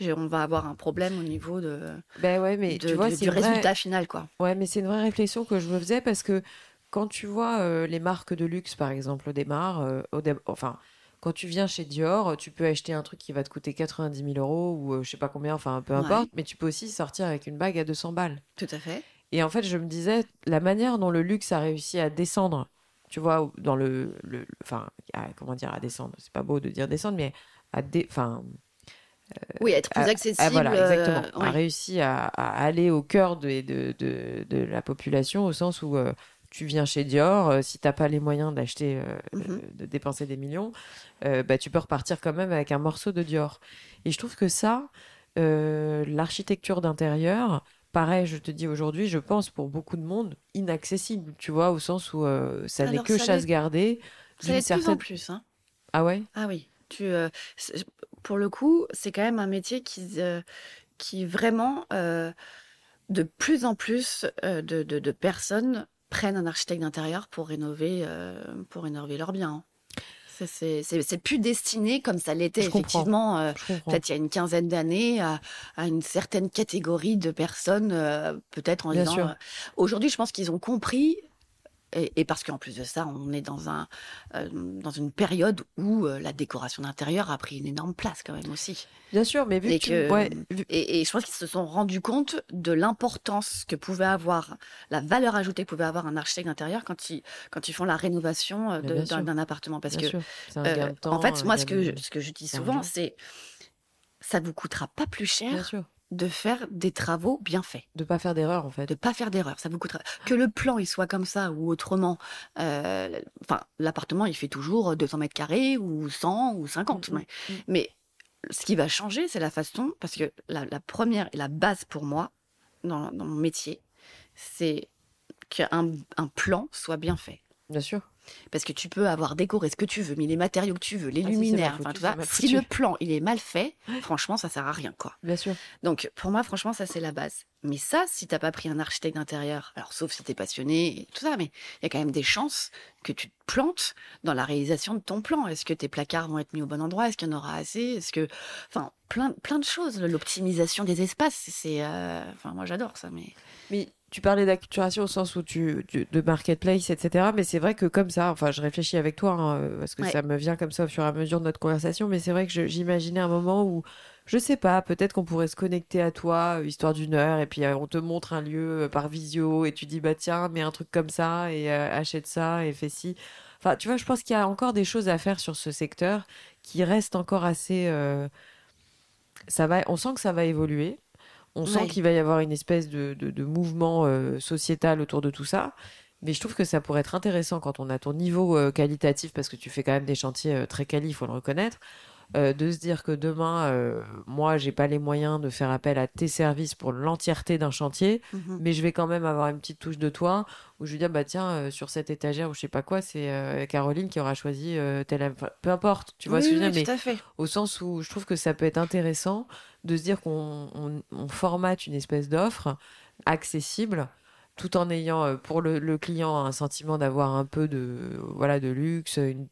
on va avoir un problème au niveau de. Ben ouais, mais tu vois, du résultat final, quoi. Ouais, mais c'est une vraie réflexion que je me faisais parce que quand tu vois les marques de luxe, par exemple, au démarre, au enfin quand tu viens chez Dior, tu peux acheter un truc qui va te coûter 90 000 euros ou euh, je sais pas combien, enfin peu importe, mais tu peux aussi sortir avec une bague à 200 balles. Tout à fait. Et en fait, je me disais, la manière dont le luxe a réussi à descendre, tu vois, dans le. le enfin, comment dire, à descendre, c'est pas beau de dire descendre, mais à. enfin, euh, oui, être plus accessible. voilà, exactement. A réussi à, aller au cœur de, de, de, la population au sens où euh, tu viens chez Dior, euh, si tu n'as pas les moyens d'acheter, euh, mhm. de dépenser des millions, euh, bah, tu peux repartir quand même avec un morceau de Dior. Et je trouve que ça, l'architecture d'intérieur, pareil, je te dis aujourd'hui, je pense pour beaucoup de monde, inaccessible, tu vois, au sens où ça n'est que chasse gardée. Ça l'est certaine... plus en plus. Hein. Ah ouais? Ah oui. Tu, pour le coup, c'est quand même un métier qui, qui vraiment, de plus en plus de, de, personnes prennent un architecte d'intérieur pour rénover, pour rénover leurs biens. C'est plus destiné comme ça l'était effectivement euh, peut-être il y a une quinzaine d'années à, une certaine catégorie de personnes, euh, peut-être en disant. Euh, aujourd'hui, je pense qu'ils ont compris et, parce qu'en plus de ça, on est dans, un, euh, dans une période où euh, la décoration d'intérieur a pris une énorme place quand même aussi. Bien sûr, mais vu et que... et, je pense qu'ils se sont rendus compte de l'importance que pouvait avoir, la valeur ajoutée que pouvait avoir un architecte d'intérieur quand ils, quand ils font la rénovation euh, d'un appartement. Parce que, en fait, moi, ce que, je, ce que je dis souvent, c'est ça vous coûtera pas plus cher de faire des travaux bien faits. De pas faire d'erreur en fait. De pas faire d'erreur, ça vous coûtera. Que le plan il soit comme ça ou autrement. Euh, enfin, l'appartement il fait toujours 200 mètres carrés ou 100 ou 50. Mm, mm, mm. mais, ce qui va changer, c'est la façon, parce que la, première et la base pour moi dans, mon métier, c'est qu'un un plan soit bien fait. Bien sûr. Parce que tu peux avoir décoré ce que tu veux, mais les matériaux que tu veux, les ah, luminaires, enfin tout ça. Si le plan il est mal fait, franchement, ça sert à rien, quoi. Bien sûr. Donc pour moi, franchement, ça c'est la base. Mais ça, si t'as pas pris un architecte d'intérieur, alors sauf si t'es passionné et tout ça, mais il y a quand même des chances que tu te plantes dans la réalisation de ton plan. Est-ce que tes placards vont être mis au bon endroit? Est-ce qu'il y en aura assez? Est-ce que, enfin, plein, plein de choses. L'optimisation des espaces, c'est, euh, enfin, moi j'adore ça, mais. Mais tu parlais d'acculturation au sens où tu, de marketplace, etc. Mais c'est vrai que comme ça, enfin, je réfléchis avec toi hein, euh, parce que ça me vient comme ça au fur et à mesure de notre conversation. Mais c'est vrai que j'imaginais un moment où, je sais pas, peut-être qu'on pourrait se connecter à toi, euh, histoire d'une heure, et puis euh, on te montre un lieu par visio, et tu dis bah tiens, mets un truc comme ça, et achète ça, et fais ci. Enfin, tu vois, je pense qu'il y a encore des choses à faire sur ce secteur qui reste encore assez. Ça va, on sent que ça va évoluer. On sent qu'il va y avoir une espèce de, mouvement euh, sociétal autour de tout ça. Mais je trouve que ça pourrait être intéressant quand on a ton niveau euh, qualitatif, parce que tu fais quand même des chantiers euh, très quali, il faut le reconnaître, de se dire que demain, moi, j'ai pas les moyens de faire appel à tes services pour l'entièreté d'un chantier, mhm. mais je vais quand même avoir une petite touche de toi où je vais dire, bah tiens, sur cette étagère ou je sais pas quoi, c'est Caroline qui aura choisi tel. peu importe, tu vois ce que je veux dire, mais au sens où je trouve que ça peut être intéressant de se dire qu'on formate une espèce d'offre accessible tout en ayant euh, pour le, client un sentiment d'avoir un peu de voilà de luxe, une,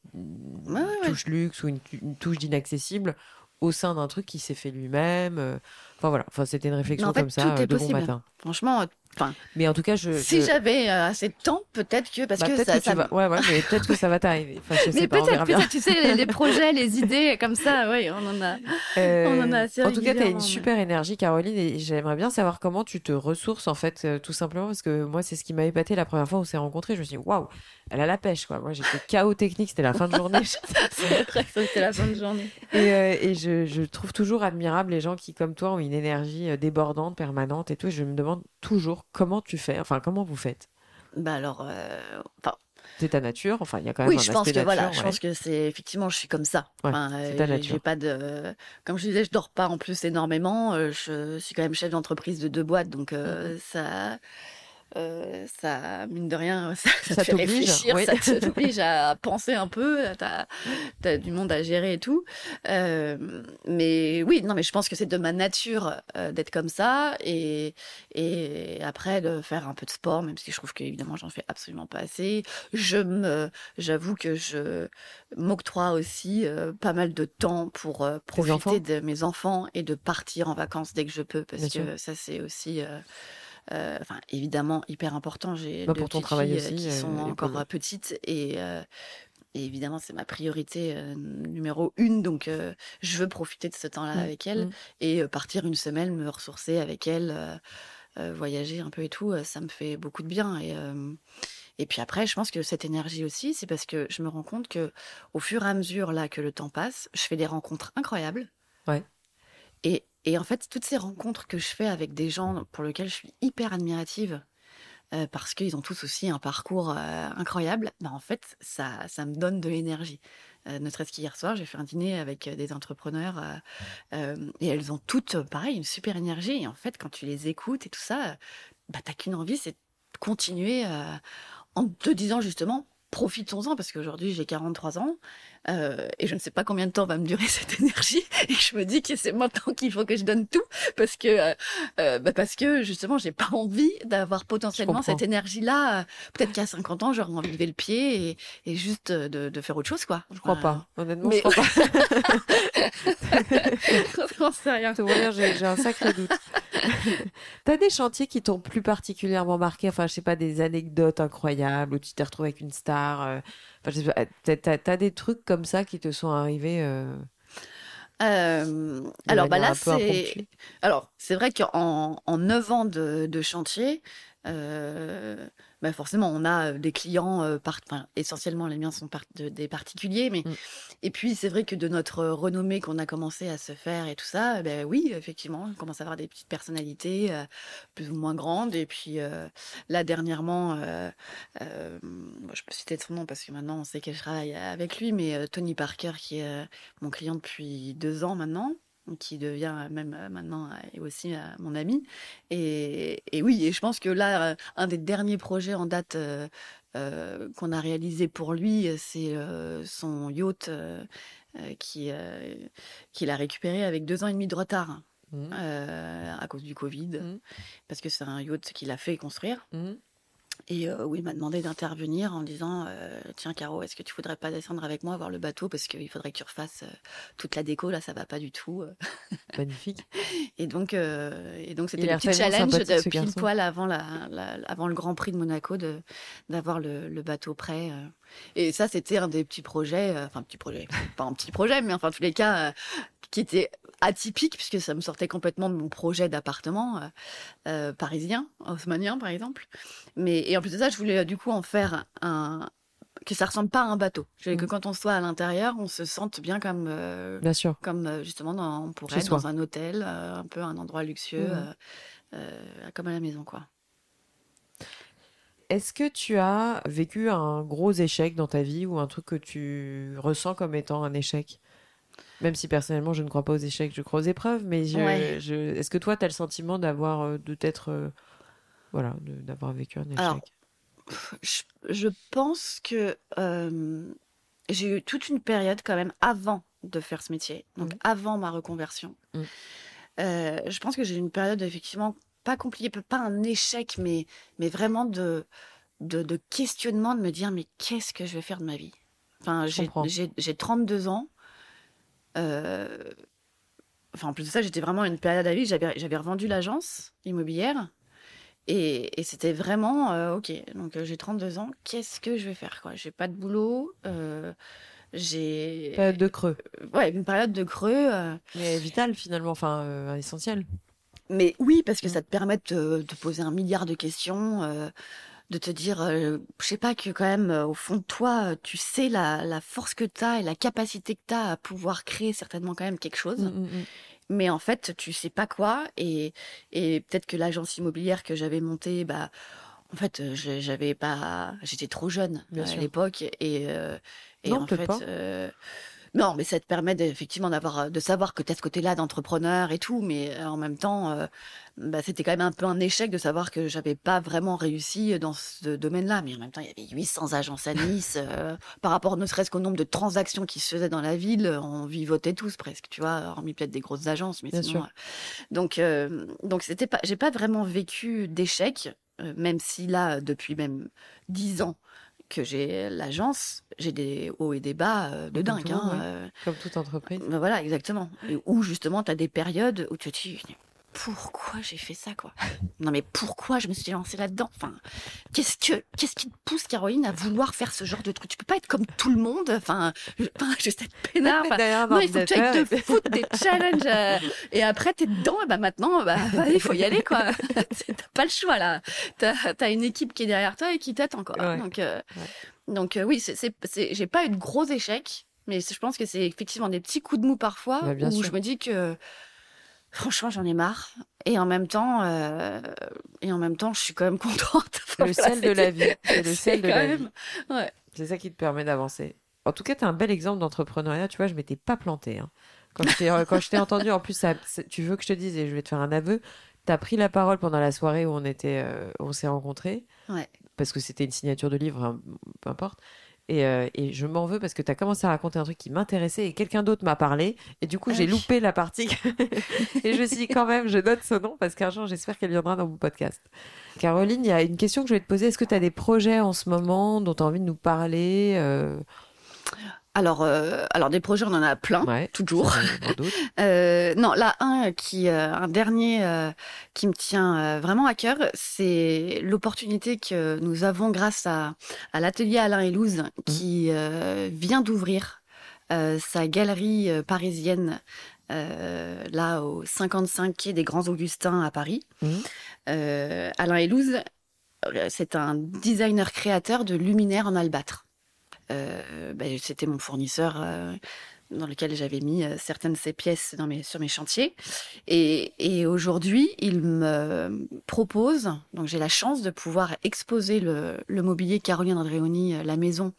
touche luxe ou une, touche d'inaccessible au sein d'un truc qui s'est fait lui-même. Euh. Enfin voilà, enfin c'était une réflexion comme ça euh, de bon matin. Franchement, mais en tout cas, je. Si j'avais euh, assez de temps, peut-être que parce bah, que ça. ça... Ouais, ouais, mais peut-être que ça va t'arriver. Enfin, [laughs] mais peut-être, peut tu sais, les, projets, les idées, comme ça, oui, on en a. Euh, on en a assez En tout cas, tu as une super énergie, Caroline, et j'aimerais bien savoir comment tu te ressources, en fait, euh, tout simplement, parce que moi, c'est ce qui m'a épaté la première fois où on s'est rencontrés. Je me suis dit, waouh, elle a la pêche, quoi. Moi, j'étais chaos technique, c'était la fin de journée. [laughs] [laughs] c'était la fin de journée. Et, et je, je, trouve toujours admirable les gens qui, comme toi, ont une énergie débordante, permanente et tout. Et je me demande toujours comment tu fais, enfin comment vous faites Bah alors, euh, c'est ta nature, enfin il y a quand même oui, un je pense que voilà, je pense que c'est effectivement je suis comme ça. enfin, c'est ta nature. J'ai pas de, comme je disais, je dors pas en plus énormément. Euh, je suis quand même chef d'entreprise de deux boîtes, donc euh, mm-hmm. ça euh, ça, mine de rien, [laughs] ça, ça, te fait réfléchir, ça t'oblige [laughs] à penser un peu, t'as as du monde à gérer et tout. Euh, mais oui, non, mais je pense que c'est de ma nature euh, d'être comme ça et, et après de faire un peu de sport, même si je trouve qu'évidemment j'en fais absolument pas assez. Je me, j'avoue que je m'octroie aussi pas mal de temps pour profiter de mes enfants et de partir en vacances dès que je peux, parce que ça c'est aussi enfin évidemment hyper important. J'ai bah, pour ton travail euh, aussi, qui euh, sont encore petites et, évidemment c'est ma priorité numéro une. Donc je veux profiter de ce temps-là mmh, avec elle mmh. et partir une semaine, me ressourcer avec elle. voyager un peu et tout, ça me fait beaucoup de bien. Et, et puis après, je pense que cette énergie aussi, c'est parce que je me rends compte que au fur et à mesure là que le temps passe, je fais des rencontres incroyables. Ouais. Et et en fait, toutes ces rencontres que je fais avec des gens pour lesquels je suis hyper admirative, euh, parce qu'ils ont tous aussi un parcours euh, incroyable, bah en fait, ça, ça me donne de l'énergie. ne serait-ce qu'hier soir, j'ai fait un dîner avec des entrepreneurs et elles ont toutes, pareil, une super énergie. Et en fait, quand tu les écoutes et tout ça, bah, t'as qu'une envie, c'est de continuer en te disant justement, profitons-en parce qu'aujourd'hui j'ai 43 ans euh, et je ne sais pas combien de temps va me durer [laughs] cette énergie. Et je me dis que c'est maintenant qu'il faut que je donne tout parce que euh, euh bah parce que justement j'ai pas envie d'avoir potentiellement cette énergie là peut-être qu'à 50 ans j'aurais envie de lever le pied et, et juste de, de, faire autre chose quoi. Je crois pas. Honnêtement je crois pas. [laughs] Sais rien. [laughs] J'ai un sacré doute. T'as des chantiers qui t'ont plus particulièrement marqué, enfin, je sais pas, des anecdotes incroyables où tu t'es retrouvé avec une star. Euh, enfin, t'as, des trucs comme ça qui te sont arrivés. Euh, euh, alors, bah là, c'est. Alors, c'est vrai qu'en en 9 ans de, de chantier, bah, forcément, on a des clients, essentiellement les miens sont des particuliers, mais mmh. et puis c'est vrai que de notre renommée qu'on a commencé à se faire et tout ça, ben oui, effectivement, on commence à avoir des petites personnalités plus ou moins grandes. Et puis là, dernièrement, je peux citer son nom parce que maintenant on sait que je travaille avec lui, mais Tony Parker, qui est mon client depuis deux ans maintenant, qui devient même euh, maintenant et euh, aussi euh, mon ami. Et, oui, et je pense que là, un des derniers projets en date qu'on a réalisé pour lui, c'est son yacht qui qu'il a récupéré avec deux ans et demi de retard. Mmh. à cause du Covid, mmh. parce que c'est un yacht qu'il a fait construire. Mmh. Et euh, oui, il m'a demandé d'intervenir en disant euh, Tiens, Caro, est-ce que tu voudrais pas descendre avec moi voir le bateau? Parce qu'il faudrait que tu refasses euh, toute la déco, là, ça va pas du tout. Magnifique. [laughs] et donc, et donc c'était le petit challenge de pile poil avant, la, avant le Grand Prix de Monaco d'avoir le, le, bateau prêt. Et ça, c'était un des petits projets, enfin, petit projet, pas un petit projet, mais enfin, en tous les cas, qui était atypique puisque ça me sortait complètement de mon projet d'appartement euh, euh, parisien, haussmanien par exemple. Mais et en plus de ça, je voulais euh, du coup en faire un que ça ressemble pas à un bateau. Je voulais que mmh. quand on soit à l'intérieur, on se sente bien comme bien sûr. comme justement dans, on pourrait être dans un hôtel, un peu un endroit luxueux, mmh. comme à la maison quoi. Est-ce que tu as vécu un gros échec dans ta vie ou un truc que tu ressens comme étant un échec? Même si personnellement, je ne crois pas aux échecs, je crois aux épreuves. Mais je, est-ce que toi, tu as le sentiment d'avoir, euh, de t'être, euh, voilà, d'avoir vécu un échec? je, pense que euh, j'ai eu toute une période quand même avant de faire ce métier, donc mmh. avant ma reconversion. Mmh. je pense que j'ai eu une période effectivement pas compliquée, pas un échec, mais, mais vraiment de, de, de questionnement, de me dire mais qu'est-ce que je vais faire de ma vie? Enfin, j'ai 32 ans. Euh, enfin, en plus de ça, j'étais vraiment à une période à vie. J'avais, revendu l'agence immobilière. Et, et c'était vraiment, euh, ok, donc euh, j'ai 32 ans, qu'est-ce que je vais faire quoi? J'ai pas de boulot, j'ai... Période de creux. ouais, une période de creux. Mais vitale finalement, enfin essentielle. Mais oui, parce que mm. ça te permet de te poser un milliard de questions de te dire, euh, je sais pas, que quand même, euh, au fond de toi, euh, tu sais la, la force que tu as et la capacité que tu as à pouvoir créer certainement quand même quelque chose. Mmh, mmh, mmh. Mais en fait, tu sais pas quoi. Et, et peut-être que l'agence immobilière que j'avais montée, bah, en fait, j'avais pas, j'étais trop jeune à l'époque. Et, et en fait, non, mais ça te permet effectivement d'avoir, de savoir que tu as ce côté-là d'entrepreneur et tout, mais euh, en même temps, euh, bah, c'était quand même un peu un échec de savoir que j'avais pas vraiment réussi dans ce domaine-là. Mais en même temps, il y avait 800 agences à Nice. Euh, [laughs] par rapport ne serait-ce qu'au nombre de transactions qui se faisaient dans la ville, on vivotait tous presque, tu vois, hormis peut-être des grosses agences, mais Bien sinon. Sûr. donc, donc c'était pas, j'ai pas vraiment vécu d'échec, même si là, depuis même 10 ans, que j'ai l'agence, j'ai des hauts et des bas euh, de dingue. Hein, euh. Comme toute entreprise. Ben voilà, exactement. Et où justement, tu as des périodes où tu te dis, pourquoi j'ai fait ça, quoi? [laughs] Non, mais pourquoi je me suis lancée là-dedans? Enfin, qu'est-ce que, qu'est-ce qui te pousse, Caroline, à vouloir faire ce genre de truc? Tu peux pas être comme tout le monde. Enfin, je, enfin, je sais peinard. non, il faut que tu ailles te foutre des challenges. Euh, et après, t'es dedans. Et bah maintenant, bah, [laughs] il faut y aller, quoi. [laughs] T'as pas le choix là. T'as as une équipe qui est derrière toi et qui t'attend, quoi. Donc, euh, donc euh, oui, c'est, c'est, j'ai pas eu de gros échecs, mais je pense que c'est effectivement des petits coups de mou parfois bah, où je me dis que franchement, j'en ai marre. Et en même temps, euh, et en même temps, je suis quand même contente. [laughs] le sel de la vie. C'est le sel de la vie. Ouais. C'est ça qui te permet d'avancer. En tout cas, tu es un bel exemple d'entrepreneuriat. Tu vois, je m'étais pas plantée. Hein. Quand je t'ai entendu, en plus, ça, tu veux que je te dise, et je vais te faire un aveu, tu as pris la parole pendant la soirée où on, était, euh, on s'est rencontrés. Ouais. Parce que c'était une signature de livre, hein, peu importe. Et, euh, et, je m'en veux parce que tu as commencé à raconter un truc qui m'intéressait et quelqu'un d'autre m'a parlé. Et du coup, j'ai loupé la partie. [laughs] et je me suis dit, quand même, je note ce nom parce qu'un jour, j'espère qu'elle viendra dans mon podcast. Caroline, il y a une question que je vais te poser. Est-ce que tu as des projets en ce moment dont tu as envie de nous parler euh? Alors, euh, alors des projets, on en a plein, toujours. [laughs] euh, non, là un qui, euh, un dernier qui me tient vraiment à cœur, c'est l'opportunité que nous avons grâce à, à l'atelier Alain et Louze, mmh. qui vient d'ouvrir sa galerie parisienne. là au 55 quai des Grands Augustins à Paris. Mmh. Alain Elouze, c'est un designer créateur de luminaires en albâtre. Euh, ben, c'était mon fournisseur euh, dans lequel j'avais mis euh, certaines de ses pièces sur mes chantiers. Et, aujourd'hui, il me propose, donc j'ai la chance de pouvoir exposer le, le mobilier Caroline Andréoni, la maison,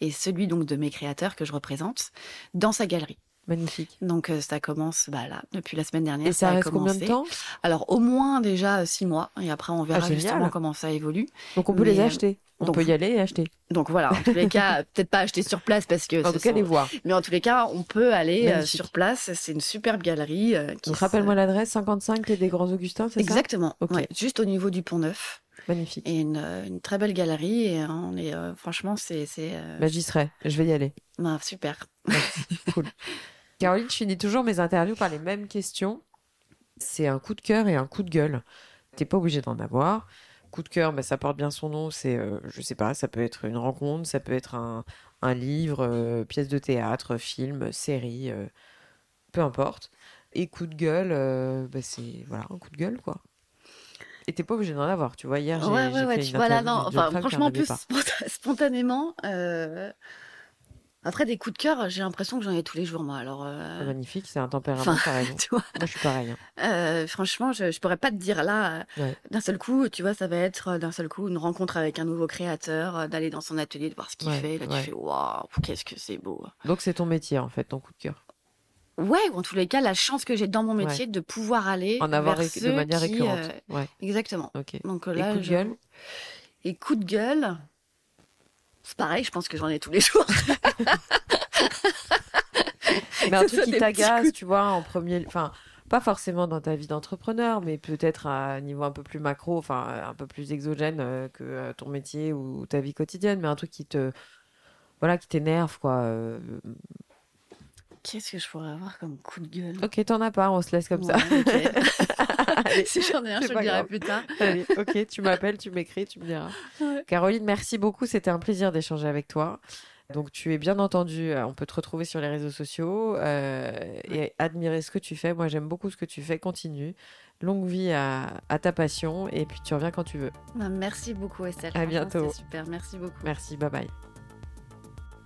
et celui donc de mes créateurs que je représente, dans sa galerie. Magnifique. Donc ça commence bah, là, depuis la semaine dernière. Et ça, reste combien de temps? Alors au moins déjà six mois, et après on verra ah, justement comment ça évolue. Donc on peut les acheter on peut y aller et acheter. Donc voilà, en tous les cas, [laughs] peut-être pas acheter sur place parce que. En tout cas, les voir. Mais en tous les cas, on peut aller euh, sur place. C'est une superbe galerie. Euh, Donc rappelle-moi l'adresse 55 des Grands Augustins, c'est ça? Exactement. juste au niveau du Pont Neuf. Magnifique. Et une, euh, une, très belle galerie. Et on est, franchement, c'est. Bah, j'y serai. Je vais y aller. Bah, super. [laughs] cool. Caroline, je finis toujours mes interviews par les mêmes questions. C'est un coup de cœur et un coup de gueule. T'es pas obligé d'en avoir coup de cœur, mais ça porte bien son nom. C'est, euh, je sais pas, ça peut être une rencontre, ça peut être un, livre, euh, pièce de théâtre, film, série, euh, peu importe. Et coup de gueule, bah, c'est voilà un coup de gueule quoi. Et t'es pas obligé d'en avoir, tu vois. Hier, j'ai ouais, ouais, ouais, tu vois là, non, enfin, franchement, plus spontanément. Après, des coups de cœur, j'ai l'impression que j'en ai tous les jours, moi. Alors, euh... Magnifique, c'est un tempérament pareil. [laughs] Tu vois moi, je suis pareil. Hein. Euh, franchement, je, je pourrais pas te dire là, euh, d'un seul coup, tu vois, ça va être d'un seul coup une rencontre avec un nouveau créateur, d'aller dans son atelier, de voir ce qu'il fait. Là, tu fais, waouh, qu'est-ce que c'est beau. Donc, c'est ton métier, en fait, ton coup de cœur. Ouais, ou en tous les cas, la chance que j'ai dans mon métier de pouvoir aller en avoir vers de manière récurrente. Ouais. Exactement. Ok. Donc là, Et coup de gueule? Et coup de gueule. C'est pareil, je pense que j'en ai tous les jours. [laughs] mais un truc qui t'agace, tu vois, en premier, enfin, pas forcément dans ta vie d'entrepreneur, mais peut-être à un niveau un peu plus macro, enfin, un peu plus exogène euh, que euh, ton métier ou ta vie quotidienne, mais un truc qui te, voilà, qui t'énerve, quoi. Qu'est-ce que je pourrais avoir comme coup de gueule? Ok, t'en as pas, on se laisse comme ça. [laughs] si j'en ai un, je te le dirai plus tard. Allez, ok, tu m'appelles, tu m'écris, tu me diras. Caroline, merci beaucoup, c'était un plaisir d'échanger avec toi. Donc tu es bien entendu, euh, on peut te retrouver sur les réseaux sociaux euh, et admirer ce que tu fais. Moi j'aime beaucoup ce que tu fais, continue. Longue vie à, ta passion et puis tu reviens quand tu veux. Bah, merci beaucoup Estelle. À bientôt. super, merci beaucoup. Merci, bye bye.